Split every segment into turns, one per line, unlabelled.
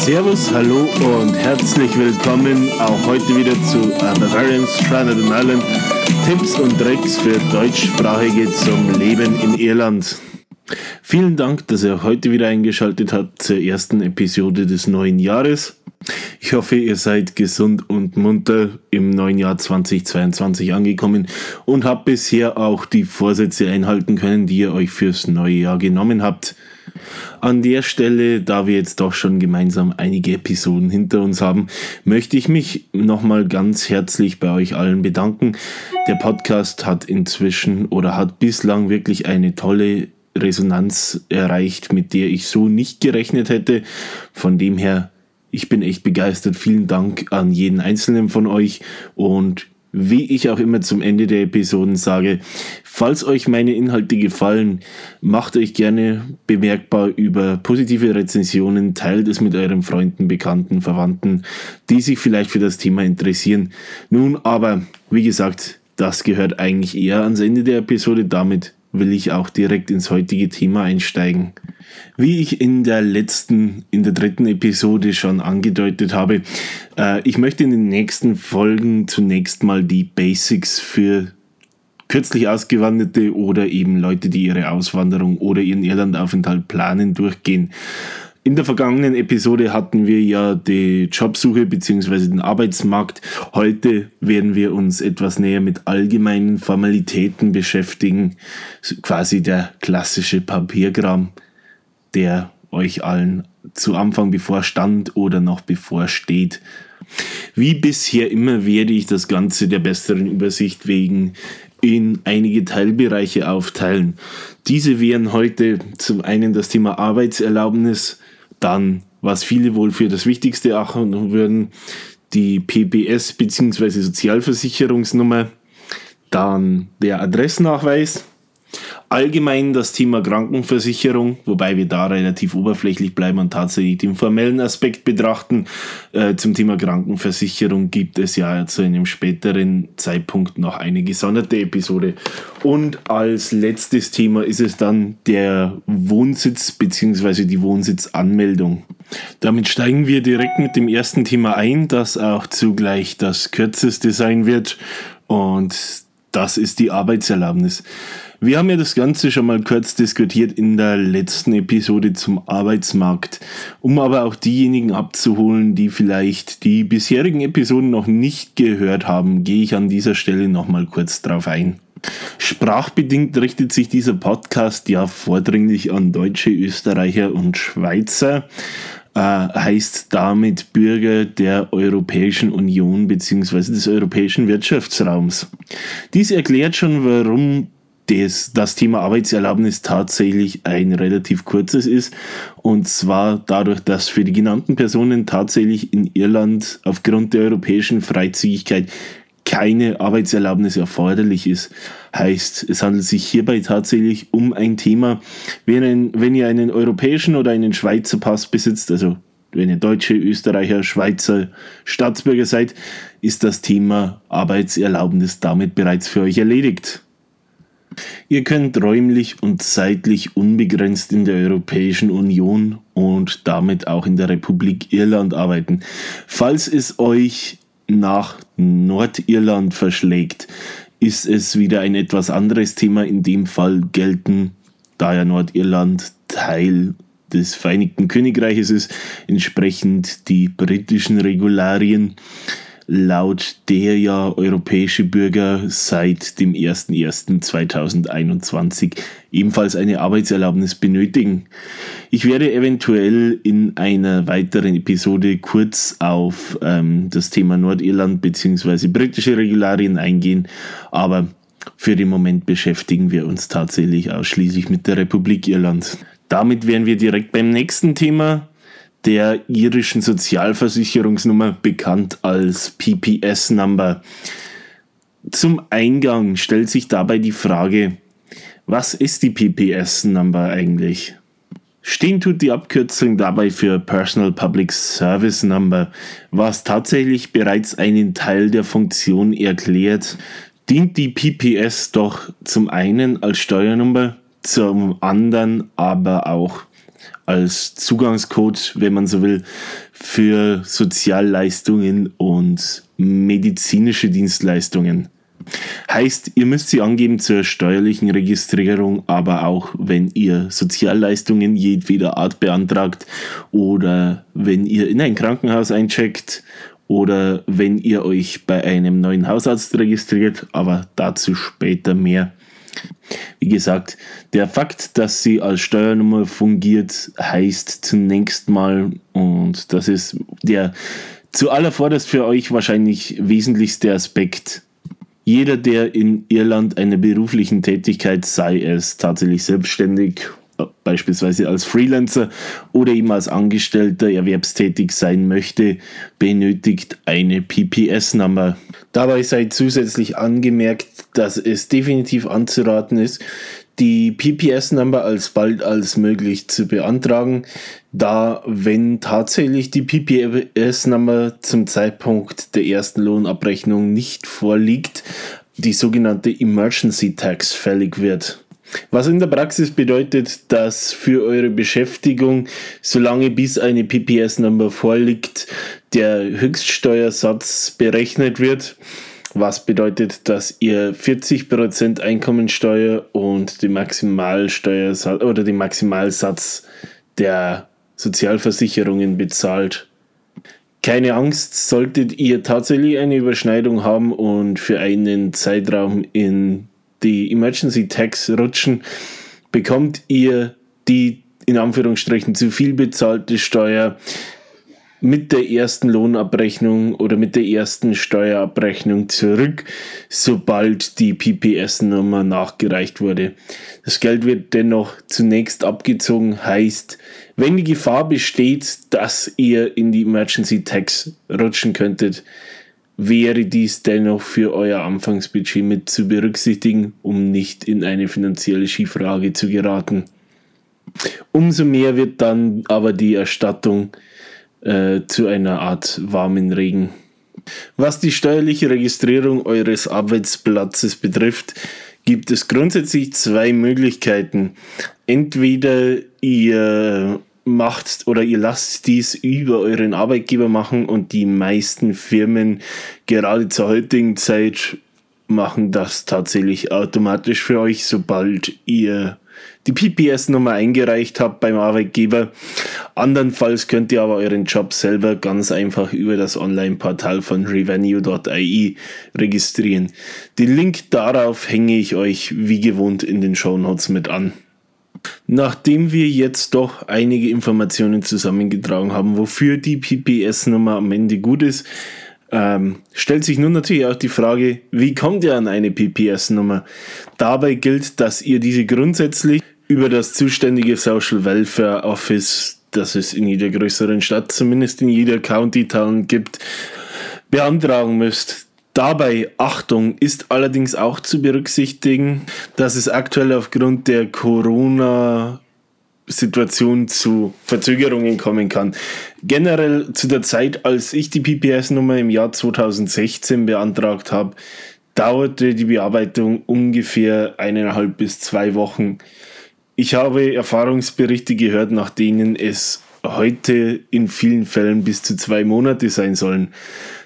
Servus, hallo und herzlich willkommen auch heute wieder zu Bavarian Stranded in Ireland. Tipps und Tricks für Deutschsprachige zum Leben in Irland. Vielen Dank, dass ihr heute wieder eingeschaltet habt zur ersten Episode des neuen Jahres. Ich hoffe, ihr seid gesund und munter im neuen Jahr 2022 angekommen und habt bisher auch die Vorsätze einhalten können, die ihr euch fürs neue Jahr genommen habt. An der Stelle, da wir jetzt doch schon gemeinsam einige Episoden hinter uns haben, möchte ich mich nochmal ganz herzlich bei euch allen bedanken. Der Podcast hat inzwischen oder hat bislang wirklich eine tolle Resonanz erreicht, mit der ich so nicht gerechnet hätte. Von dem her, ich bin echt begeistert. Vielen Dank an jeden einzelnen von euch und wie ich auch immer zum Ende der Episoden sage, falls euch meine Inhalte gefallen, macht euch gerne bemerkbar über positive Rezensionen, teilt es mit euren Freunden, Bekannten, Verwandten, die sich vielleicht für das Thema interessieren. Nun aber, wie gesagt, das gehört eigentlich eher ans Ende der Episode, damit will ich auch direkt ins heutige Thema einsteigen. Wie ich in der letzten, in der dritten Episode schon angedeutet habe, äh, ich möchte in den nächsten Folgen zunächst mal die Basics für kürzlich Ausgewanderte oder eben Leute, die ihre Auswanderung oder ihren Irlandaufenthalt planen, durchgehen. In der vergangenen Episode hatten wir ja die Jobsuche bzw. den Arbeitsmarkt. Heute werden wir uns etwas näher mit allgemeinen Formalitäten beschäftigen. Quasi der klassische Papierkram, der euch allen zu Anfang bevorstand oder noch bevorsteht. Wie bisher immer werde ich das Ganze der besseren Übersicht wegen in einige Teilbereiche aufteilen. Diese wären heute zum einen das Thema Arbeitserlaubnis, dann, was viele wohl für das Wichtigste achten würden, die PBS bzw. Sozialversicherungsnummer, dann der Adressnachweis, Allgemein das Thema Krankenversicherung, wobei wir da relativ oberflächlich bleiben und tatsächlich den formellen Aspekt betrachten. Äh, zum Thema Krankenversicherung gibt es ja zu einem späteren Zeitpunkt noch eine gesonderte Episode. Und als letztes Thema ist es dann der Wohnsitz bzw. die Wohnsitzanmeldung. Damit steigen wir direkt mit dem ersten Thema ein, das auch zugleich das kürzeste sein wird. Und das ist die Arbeitserlaubnis. Wir haben ja das Ganze schon mal kurz diskutiert in der letzten Episode zum Arbeitsmarkt. Um aber auch diejenigen abzuholen, die vielleicht die bisherigen Episoden noch nicht gehört haben, gehe ich an dieser Stelle nochmal kurz drauf ein. Sprachbedingt richtet sich dieser Podcast ja vordringlich an Deutsche, Österreicher und Schweizer. Äh, heißt damit Bürger der Europäischen Union bzw. des europäischen Wirtschaftsraums. Dies erklärt schon, warum das, das Thema Arbeitserlaubnis tatsächlich ein relativ kurzes ist. Und zwar dadurch, dass für die genannten Personen tatsächlich in Irland aufgrund der europäischen Freizügigkeit keine Arbeitserlaubnis erforderlich ist. Heißt, es handelt sich hierbei tatsächlich um ein Thema, wenn, wenn ihr einen europäischen oder einen Schweizer Pass besitzt, also wenn ihr Deutsche, Österreicher, Schweizer Staatsbürger seid, ist das Thema Arbeitserlaubnis damit bereits für euch erledigt. Ihr könnt räumlich und zeitlich unbegrenzt in der Europäischen Union und damit auch in der Republik Irland arbeiten. Falls es euch nach Nordirland verschlägt, ist es wieder ein etwas anderes Thema. In dem Fall gelten, da ja Nordirland Teil des Vereinigten Königreiches ist, entsprechend die britischen Regularien laut der ja europäische Bürger seit dem 01.01.2021 ebenfalls eine Arbeitserlaubnis benötigen. Ich werde eventuell in einer weiteren Episode kurz auf ähm, das Thema Nordirland bzw. britische Regularien eingehen, aber für den Moment beschäftigen wir uns tatsächlich ausschließlich mit der Republik Irland. Damit wären wir direkt beim nächsten Thema, der irischen Sozialversicherungsnummer, bekannt als PPS-Number. Zum Eingang stellt sich dabei die Frage, was ist die PPS-Number eigentlich? Stehen tut die Abkürzung dabei für Personal Public Service Number, was tatsächlich bereits einen Teil der Funktion erklärt, dient die PPS doch zum einen als Steuernummer, zum anderen aber auch als Zugangscode, wenn man so will, für Sozialleistungen und medizinische Dienstleistungen. Heißt, ihr müsst sie angeben zur steuerlichen Registrierung, aber auch wenn ihr Sozialleistungen jedweder Art beantragt oder wenn ihr in ein Krankenhaus eincheckt oder wenn ihr euch bei einem neuen Hausarzt registriert, aber dazu später mehr. Wie gesagt, der Fakt, dass sie als Steuernummer fungiert, heißt zunächst mal, und das ist der zuallervorderst für euch wahrscheinlich wesentlichste Aspekt, jeder, der in Irland einer beruflichen Tätigkeit, sei es tatsächlich selbstständig, beispielsweise als Freelancer oder eben als Angestellter erwerbstätig sein möchte, benötigt eine PPS-Nummer. Dabei sei zusätzlich angemerkt, dass es definitiv anzuraten ist, die PPS-Nummer als bald als möglich zu beantragen, da wenn tatsächlich die PPS-Nummer zum Zeitpunkt der ersten Lohnabrechnung nicht vorliegt, die sogenannte Emergency Tax fällig wird. Was in der Praxis bedeutet, dass für eure Beschäftigung, solange bis eine PPS-Nummer vorliegt, der Höchststeuersatz berechnet wird was bedeutet, dass ihr 40% Einkommensteuer und die Maximalsteuersatz oder den Maximalsatz der Sozialversicherungen bezahlt. Keine Angst, solltet ihr tatsächlich eine Überschneidung haben und für einen Zeitraum in die Emergency Tax rutschen, bekommt ihr die in Anführungsstrichen zu viel bezahlte Steuer mit der ersten Lohnabrechnung oder mit der ersten Steuerabrechnung zurück, sobald die PPS-Nummer nachgereicht wurde. Das Geld wird dennoch zunächst abgezogen, heißt, wenn die Gefahr besteht, dass ihr in die Emergency Tax rutschen könntet, wäre dies dennoch für euer Anfangsbudget mit zu berücksichtigen, um nicht in eine finanzielle Schieflage zu geraten. Umso mehr wird dann aber die Erstattung äh, zu einer Art warmen Regen. Was die steuerliche Registrierung eures Arbeitsplatzes betrifft, gibt es grundsätzlich zwei Möglichkeiten. Entweder ihr macht oder ihr lasst dies über euren Arbeitgeber machen und die meisten Firmen gerade zur heutigen Zeit machen das tatsächlich automatisch für euch, sobald ihr die PPS-Nummer eingereicht habt beim Arbeitgeber. Andernfalls könnt ihr aber euren Job selber ganz einfach über das Online-Portal von revenue.ie registrieren. Den Link darauf hänge ich euch wie gewohnt in den Show Notes mit an. Nachdem wir jetzt doch einige Informationen zusammengetragen haben, wofür die PPS-Nummer am Ende gut ist, ähm, stellt sich nun natürlich auch die Frage, wie kommt ihr an eine PPS-Nummer? Dabei gilt, dass ihr diese grundsätzlich über das zuständige Social Welfare Office, das es in jeder größeren Stadt, zumindest in jeder County Town gibt, beantragen müsst. Dabei, Achtung, ist allerdings auch zu berücksichtigen, dass es aktuell aufgrund der Corona Situation zu Verzögerungen kommen kann. Generell zu der Zeit, als ich die PPS-Nummer im Jahr 2016 beantragt habe, dauerte die Bearbeitung ungefähr eineinhalb bis zwei Wochen. Ich habe Erfahrungsberichte gehört, nach denen es heute in vielen Fällen bis zu zwei Monate sein sollen.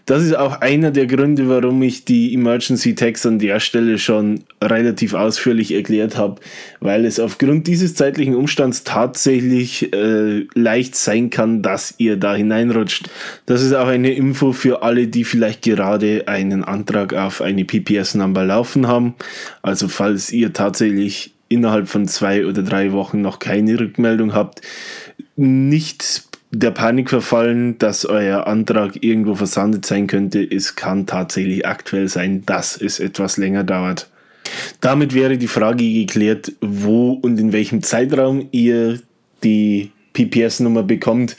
Das ist auch einer der Gründe, warum ich die Emergency Tags an der Stelle schon relativ ausführlich erklärt habe, weil es aufgrund dieses zeitlichen Umstands tatsächlich äh, leicht sein kann, dass ihr da hineinrutscht. Das ist auch eine Info für alle, die vielleicht gerade einen Antrag auf eine PPS-Number laufen haben. Also falls ihr tatsächlich innerhalb von zwei oder drei Wochen noch keine Rückmeldung habt, nicht der Panik verfallen, dass euer Antrag irgendwo versandet sein könnte. Es kann tatsächlich aktuell sein, dass es etwas länger dauert. Damit wäre die Frage geklärt, wo und in welchem Zeitraum ihr die PPS-Nummer bekommt.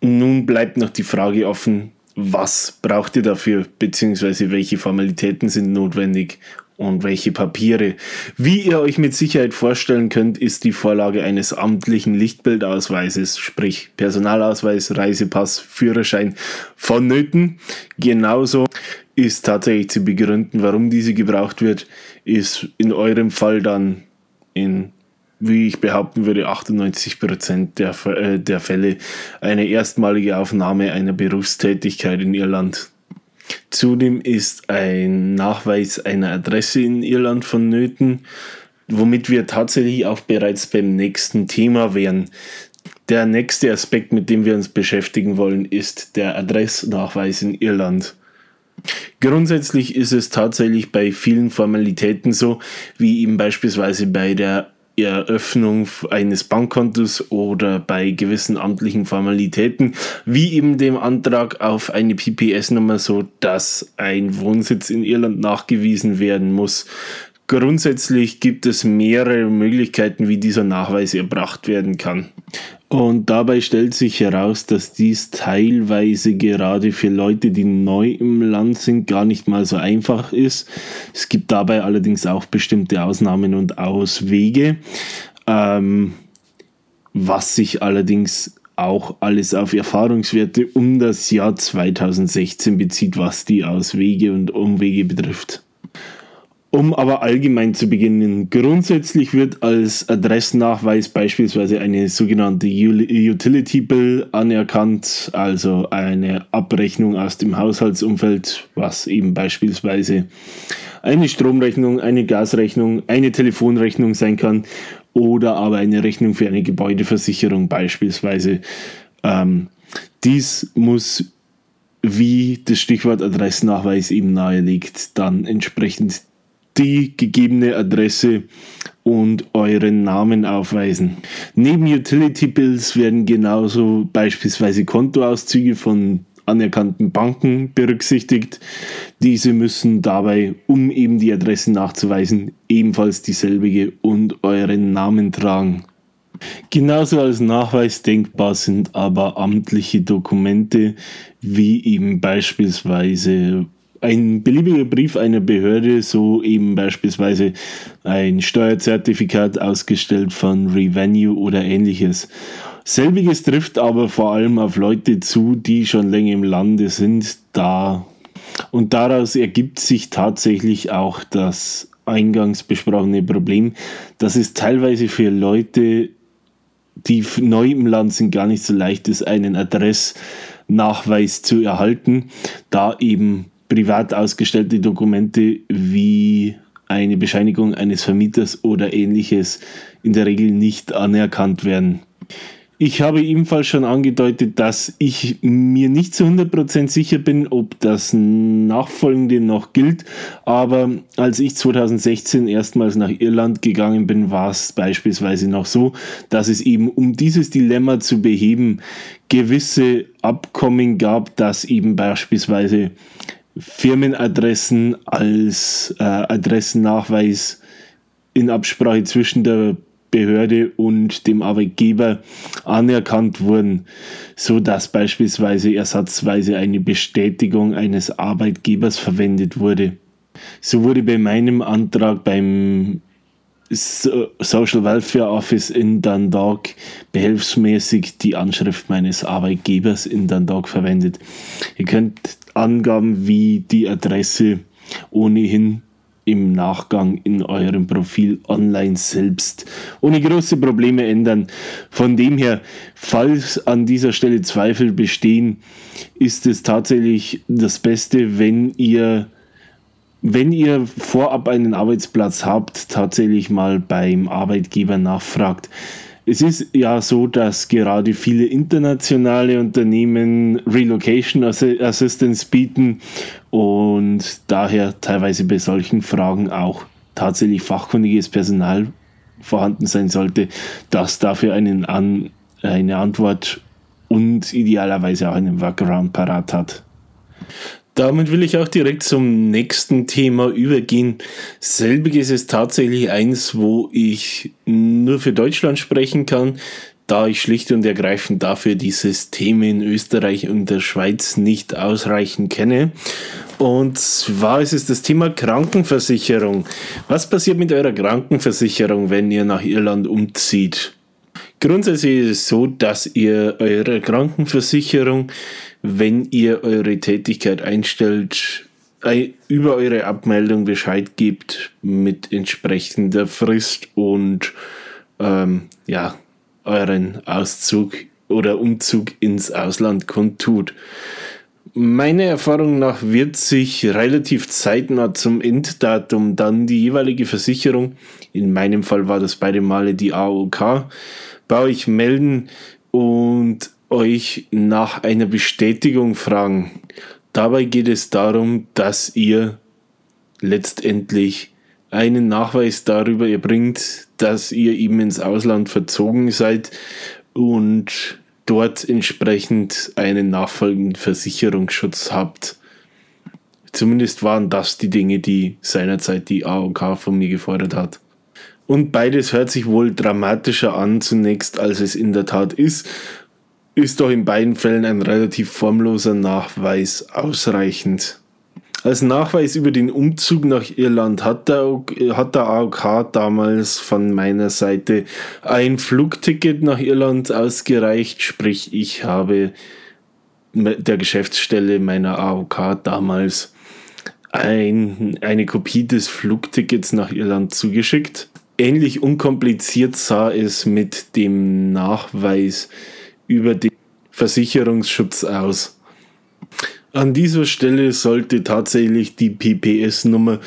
Nun bleibt noch die Frage offen, was braucht ihr dafür, beziehungsweise welche Formalitäten sind notwendig und welche Papiere. Wie ihr euch mit Sicherheit vorstellen könnt, ist die Vorlage eines amtlichen Lichtbildausweises, sprich Personalausweis, Reisepass, Führerschein vonnöten. Genauso ist tatsächlich zu begründen, warum diese gebraucht wird, ist in eurem Fall dann in wie ich behaupten würde, 98 Prozent der, äh, der Fälle eine erstmalige Aufnahme einer Berufstätigkeit in Irland. Zudem ist ein Nachweis einer Adresse in Irland vonnöten, womit wir tatsächlich auch bereits beim nächsten Thema wären. Der nächste Aspekt, mit dem wir uns beschäftigen wollen, ist der Adressnachweis in Irland. Grundsätzlich ist es tatsächlich bei vielen Formalitäten so, wie eben beispielsweise bei der Eröffnung eines Bankkontos oder bei gewissen amtlichen Formalitäten, wie eben dem Antrag auf eine PPS-Nummer, so dass ein Wohnsitz in Irland nachgewiesen werden muss. Grundsätzlich gibt es mehrere Möglichkeiten, wie dieser Nachweis erbracht werden kann. Und dabei stellt sich heraus, dass dies teilweise gerade für Leute, die neu im Land sind, gar nicht mal so einfach ist. Es gibt dabei allerdings auch bestimmte Ausnahmen und Auswege, ähm, was sich allerdings auch alles auf Erfahrungswerte um das Jahr 2016 bezieht, was die Auswege und Umwege betrifft. Um aber allgemein zu beginnen, grundsätzlich wird als Adressnachweis beispielsweise eine sogenannte Utility Bill anerkannt, also eine Abrechnung aus dem Haushaltsumfeld, was eben beispielsweise eine Stromrechnung, eine Gasrechnung, eine Telefonrechnung sein kann oder aber eine Rechnung für eine Gebäudeversicherung beispielsweise. Ähm, dies muss wie das Stichwort Adressnachweis eben nahelegt, dann entsprechend die gegebene Adresse und euren Namen aufweisen. Neben Utility Bills werden genauso beispielsweise Kontoauszüge von anerkannten Banken berücksichtigt. Diese müssen dabei, um eben die Adresse nachzuweisen, ebenfalls dieselbige und euren Namen tragen. Genauso als Nachweis denkbar sind aber amtliche Dokumente, wie eben beispielsweise ein beliebiger Brief einer Behörde, so eben beispielsweise ein Steuerzertifikat ausgestellt von Revenue oder ähnliches. Selbiges trifft aber vor allem auf Leute zu, die schon länger im Lande sind, da und daraus ergibt sich tatsächlich auch das eingangs besprochene Problem, dass es teilweise für Leute, die neu im Land sind, gar nicht so leicht ist, einen Adressnachweis zu erhalten, da eben privat ausgestellte Dokumente wie eine Bescheinigung eines Vermieters oder ähnliches in der Regel nicht anerkannt werden. Ich habe ebenfalls schon angedeutet, dass ich mir nicht zu 100% sicher bin, ob das Nachfolgende noch gilt. Aber als ich 2016 erstmals nach Irland gegangen bin, war es beispielsweise noch so, dass es eben um dieses Dilemma zu beheben gewisse Abkommen gab, dass eben beispielsweise Firmenadressen als äh, Adressennachweis in Absprache zwischen der Behörde und dem Arbeitgeber anerkannt wurden, so dass beispielsweise ersatzweise eine Bestätigung eines Arbeitgebers verwendet wurde. So wurde bei meinem Antrag beim Social Welfare Office in Dundalk behelfsmäßig die Anschrift meines Arbeitgebers in Dundalk verwendet. Ihr könnt Angaben wie die Adresse ohnehin im Nachgang in eurem Profil online selbst ohne große Probleme ändern. Von dem her, falls an dieser Stelle Zweifel bestehen, ist es tatsächlich das Beste, wenn ihr wenn ihr vorab einen Arbeitsplatz habt, tatsächlich mal beim Arbeitgeber nachfragt. Es ist ja so, dass gerade viele internationale Unternehmen Relocation Assistance bieten und daher teilweise bei solchen Fragen auch tatsächlich fachkundiges Personal vorhanden sein sollte, das dafür einen An eine Antwort und idealerweise auch einen Workaround parat hat. Damit will ich auch direkt zum nächsten Thema übergehen. Selbiges ist tatsächlich eins, wo ich nur für Deutschland sprechen kann, da ich schlicht und ergreifend dafür die Systeme in Österreich und der Schweiz nicht ausreichend kenne. Und zwar ist es das Thema Krankenversicherung. Was passiert mit eurer Krankenversicherung, wenn ihr nach Irland umzieht? Grundsätzlich ist es so, dass ihr eure Krankenversicherung wenn ihr eure Tätigkeit einstellt, über eure Abmeldung Bescheid gibt mit entsprechender Frist und äh, ähm, ja, euren Auszug oder Umzug ins Ausland kundtut. Meiner Erfahrung nach wird sich relativ zeitnah zum Enddatum dann die jeweilige Versicherung, in meinem Fall war das beide Male die AOK, bei euch melden und euch nach einer Bestätigung fragen. Dabei geht es darum, dass ihr letztendlich einen Nachweis darüber erbringt, dass ihr eben ins Ausland verzogen seid und dort entsprechend einen nachfolgenden Versicherungsschutz habt. Zumindest waren das die Dinge, die seinerzeit die AOK von mir gefordert hat. Und beides hört sich wohl dramatischer an zunächst, als es in der Tat ist, ist doch in beiden Fällen ein relativ formloser Nachweis ausreichend. Als Nachweis über den Umzug nach Irland hat der, hat der AOK damals von meiner Seite ein Flugticket nach Irland ausgereicht, sprich ich habe der Geschäftsstelle meiner AOK damals ein, eine Kopie des Flugtickets nach Irland zugeschickt. Ähnlich unkompliziert sah es mit dem Nachweis über den Versicherungsschutz aus. An dieser Stelle sollte tatsächlich die PPS-Nummer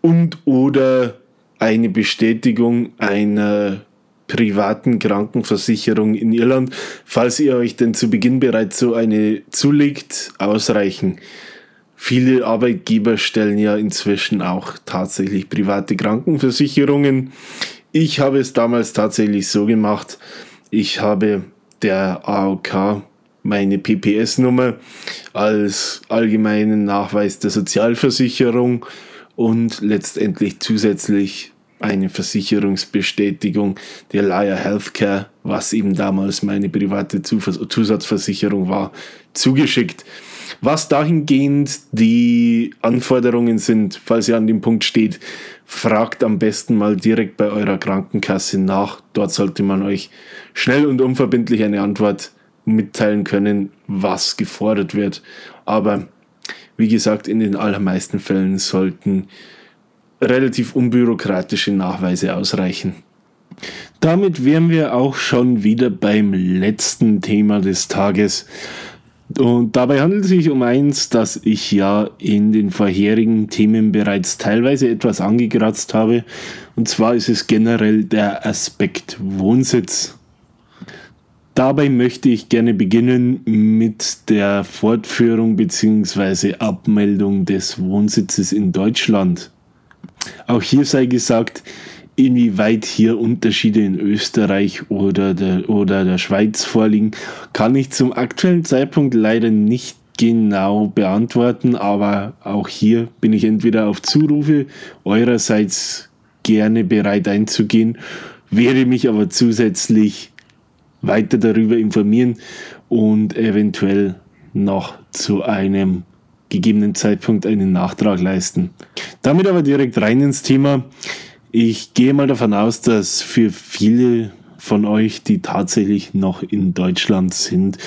und oder eine Bestätigung einer privaten Krankenversicherung in Irland, falls ihr euch denn zu Beginn bereits so eine zulegt, ausreichen. Viele Arbeitgeber stellen ja inzwischen auch tatsächlich private Krankenversicherungen. Ich habe es damals tatsächlich so gemacht. Ich habe der AOK meine PPS-Nummer als allgemeinen Nachweis der Sozialversicherung und letztendlich zusätzlich eine Versicherungsbestätigung der Liar Healthcare, was eben damals meine private Zusatzversicherung war, zugeschickt. Was dahingehend die Anforderungen sind, falls ihr an dem Punkt steht, fragt am besten mal direkt bei eurer Krankenkasse nach. Dort sollte man euch schnell und unverbindlich eine Antwort mitteilen können, was gefordert wird. Aber wie gesagt, in den allermeisten Fällen sollten relativ unbürokratische Nachweise ausreichen. Damit wären wir auch schon wieder beim letzten Thema des Tages. Und dabei handelt es sich um eins, das ich ja in den vorherigen Themen bereits teilweise etwas angekratzt habe. Und zwar ist es generell der Aspekt Wohnsitz. Dabei möchte ich gerne beginnen mit der Fortführung bzw. Abmeldung des Wohnsitzes in Deutschland. Auch hier sei gesagt, inwieweit hier Unterschiede in Österreich oder der, oder der Schweiz vorliegen, kann ich zum aktuellen Zeitpunkt leider nicht genau beantworten, aber auch hier bin ich entweder auf Zurufe eurerseits gerne bereit einzugehen, werde mich aber zusätzlich weiter darüber informieren und eventuell noch zu einem gegebenen Zeitpunkt einen Nachtrag leisten. Damit aber direkt rein ins Thema. Ich gehe mal davon aus, dass für viele von euch, die tatsächlich noch in Deutschland sind,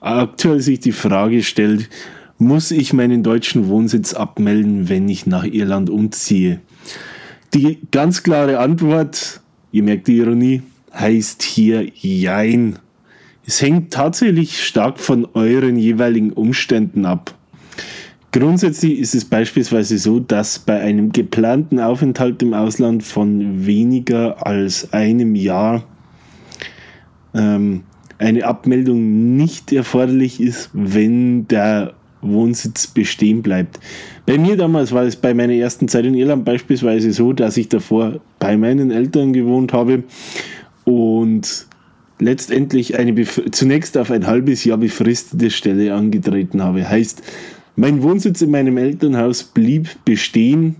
aktuell sich die Frage stellt, muss ich meinen deutschen Wohnsitz abmelden, wenn ich nach Irland umziehe? Die ganz klare Antwort, ihr merkt die Ironie, heißt hier Jein. Es hängt tatsächlich stark von euren jeweiligen Umständen ab. Grundsätzlich ist es beispielsweise so, dass bei einem geplanten Aufenthalt im Ausland von weniger als einem Jahr ähm, eine Abmeldung nicht erforderlich ist, wenn der Wohnsitz bestehen bleibt. Bei mir damals war es bei meiner ersten Zeit in Irland beispielsweise so, dass ich davor bei meinen Eltern gewohnt habe und letztendlich eine zunächst auf ein halbes Jahr befristete Stelle angetreten habe. Heißt, mein Wohnsitz in meinem Elternhaus blieb bestehen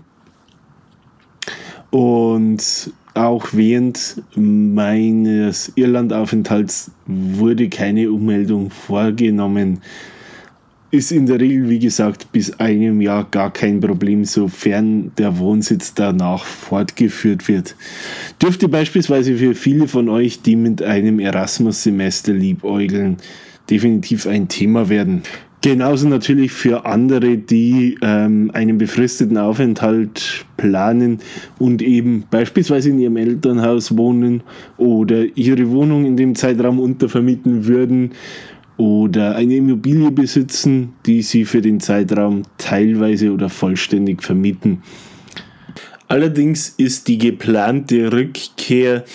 und auch während meines Irlandaufenthalts wurde keine Ummeldung vorgenommen. Ist in der Regel, wie gesagt, bis einem Jahr gar kein Problem, sofern der Wohnsitz danach fortgeführt wird. Dürfte beispielsweise für viele von euch, die mit einem Erasmus-Semester liebäugeln, definitiv ein Thema werden. Genauso natürlich für andere, die ähm, einen befristeten Aufenthalt planen und eben beispielsweise in ihrem Elternhaus wohnen oder ihre Wohnung in dem Zeitraum untervermieten würden oder eine Immobilie besitzen, die sie für den Zeitraum teilweise oder vollständig vermieten. Allerdings ist die geplante Rückkehr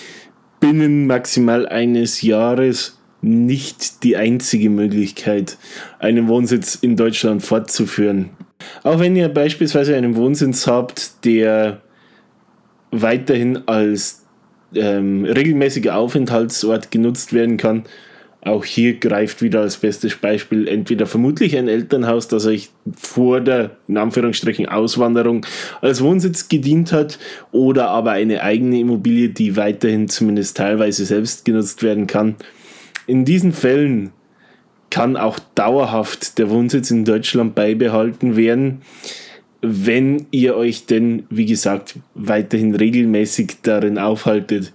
binnen maximal eines Jahres nicht die einzige Möglichkeit, einen Wohnsitz in Deutschland fortzuführen. Auch wenn ihr beispielsweise einen Wohnsitz habt, der weiterhin als ähm, regelmäßiger Aufenthaltsort genutzt werden kann, auch hier greift wieder als bestes Beispiel entweder vermutlich ein Elternhaus, das euch vor der in Anführungsstrichen Auswanderung als Wohnsitz gedient hat, oder aber eine eigene Immobilie, die weiterhin zumindest teilweise selbst genutzt werden kann. In diesen Fällen kann auch dauerhaft der Wohnsitz in Deutschland beibehalten werden, wenn ihr euch denn, wie gesagt, weiterhin regelmäßig darin aufhaltet.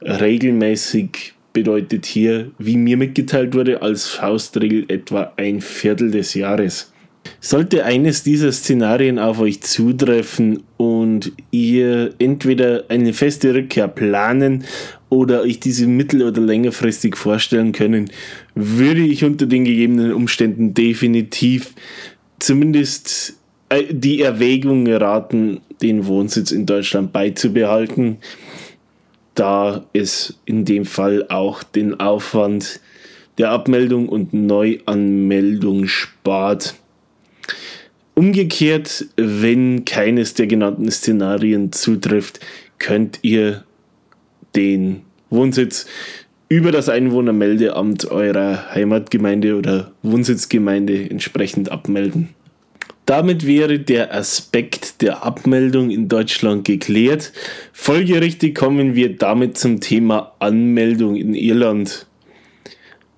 Regelmäßig bedeutet hier, wie mir mitgeteilt wurde, als Faustregel etwa ein Viertel des Jahres. Sollte eines dieser Szenarien auf euch zutreffen und ihr entweder eine feste Rückkehr planen oder euch diese mittel- oder längerfristig vorstellen können, würde ich unter den gegebenen Umständen definitiv zumindest äh, die Erwägung raten, den Wohnsitz in Deutschland beizubehalten, da es in dem Fall auch den Aufwand der Abmeldung und Neuanmeldung spart. Umgekehrt, wenn keines der genannten Szenarien zutrifft, könnt ihr den Wohnsitz über das Einwohnermeldeamt eurer Heimatgemeinde oder Wohnsitzgemeinde entsprechend abmelden. Damit wäre der Aspekt der Abmeldung in Deutschland geklärt. Folgerichtig kommen wir damit zum Thema Anmeldung in Irland.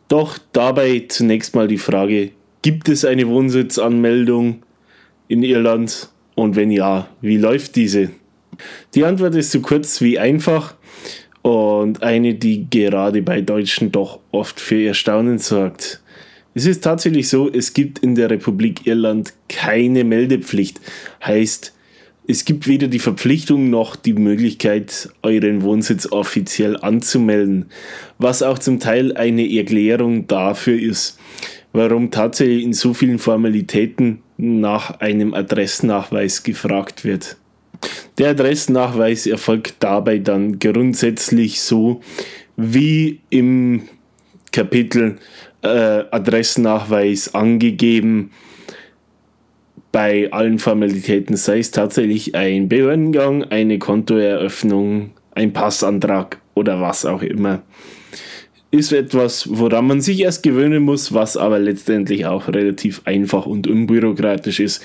Doch dabei zunächst mal die Frage, gibt es eine Wohnsitzanmeldung in Irland? Und wenn ja, wie läuft diese? Die Antwort ist so kurz wie einfach und eine, die gerade bei Deutschen doch oft für Erstaunen sorgt. Es ist tatsächlich so, es gibt in der Republik Irland keine Meldepflicht. Heißt, es gibt weder die Verpflichtung noch die Möglichkeit, euren Wohnsitz offiziell anzumelden, was auch zum Teil eine Erklärung dafür ist, warum tatsächlich in so vielen Formalitäten nach einem Adressnachweis gefragt wird. Der Adressnachweis erfolgt dabei dann grundsätzlich so wie im Kapitel äh, Adressnachweis angegeben. Bei allen Formalitäten sei es tatsächlich ein Behördengang, eine Kontoeröffnung, ein Passantrag oder was auch immer ist etwas, woran man sich erst gewöhnen muss, was aber letztendlich auch relativ einfach und unbürokratisch ist.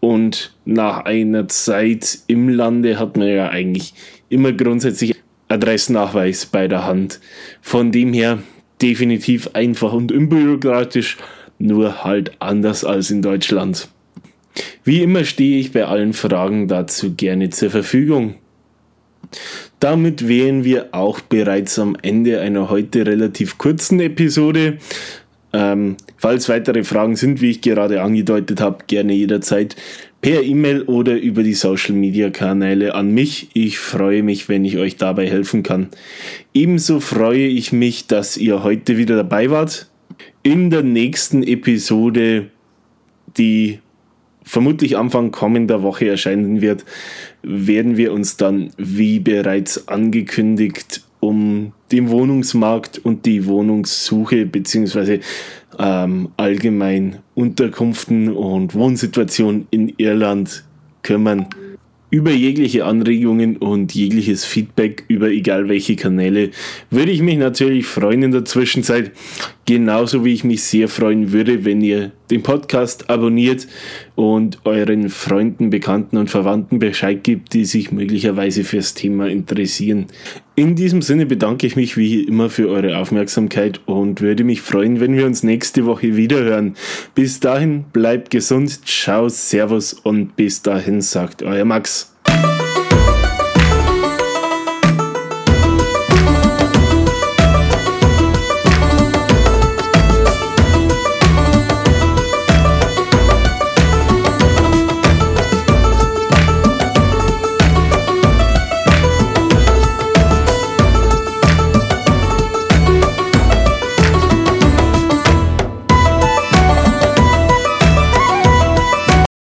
Und nach einer Zeit im Lande hat man ja eigentlich immer grundsätzlich Adressnachweis bei der Hand. Von dem her definitiv einfach und unbürokratisch, nur halt anders als in Deutschland. Wie immer stehe ich bei allen Fragen dazu gerne zur Verfügung. Damit wären wir auch bereits am Ende einer heute relativ kurzen Episode. Ähm, falls weitere Fragen sind, wie ich gerade angedeutet habe, gerne jederzeit per E-Mail oder über die Social Media Kanäle an mich. Ich freue mich, wenn ich euch dabei helfen kann. Ebenso freue ich mich, dass ihr heute wieder dabei wart. In der nächsten Episode, die vermutlich Anfang kommender Woche erscheinen wird, werden wir uns dann, wie bereits angekündigt, um den Wohnungsmarkt und die Wohnungssuche bzw. Ähm, allgemein Unterkünften und Wohnsituation in Irland kümmern über jegliche Anregungen und jegliches Feedback über egal welche Kanäle würde ich mich natürlich freuen in der Zwischenzeit. Genauso wie ich mich sehr freuen würde, wenn ihr den Podcast abonniert und euren Freunden, Bekannten und Verwandten Bescheid gibt, die sich möglicherweise fürs Thema interessieren. In diesem Sinne bedanke ich mich wie immer für eure Aufmerksamkeit und würde mich freuen, wenn wir uns nächste Woche wieder hören. Bis dahin bleibt gesund, ciao, servus und bis dahin sagt euer Max.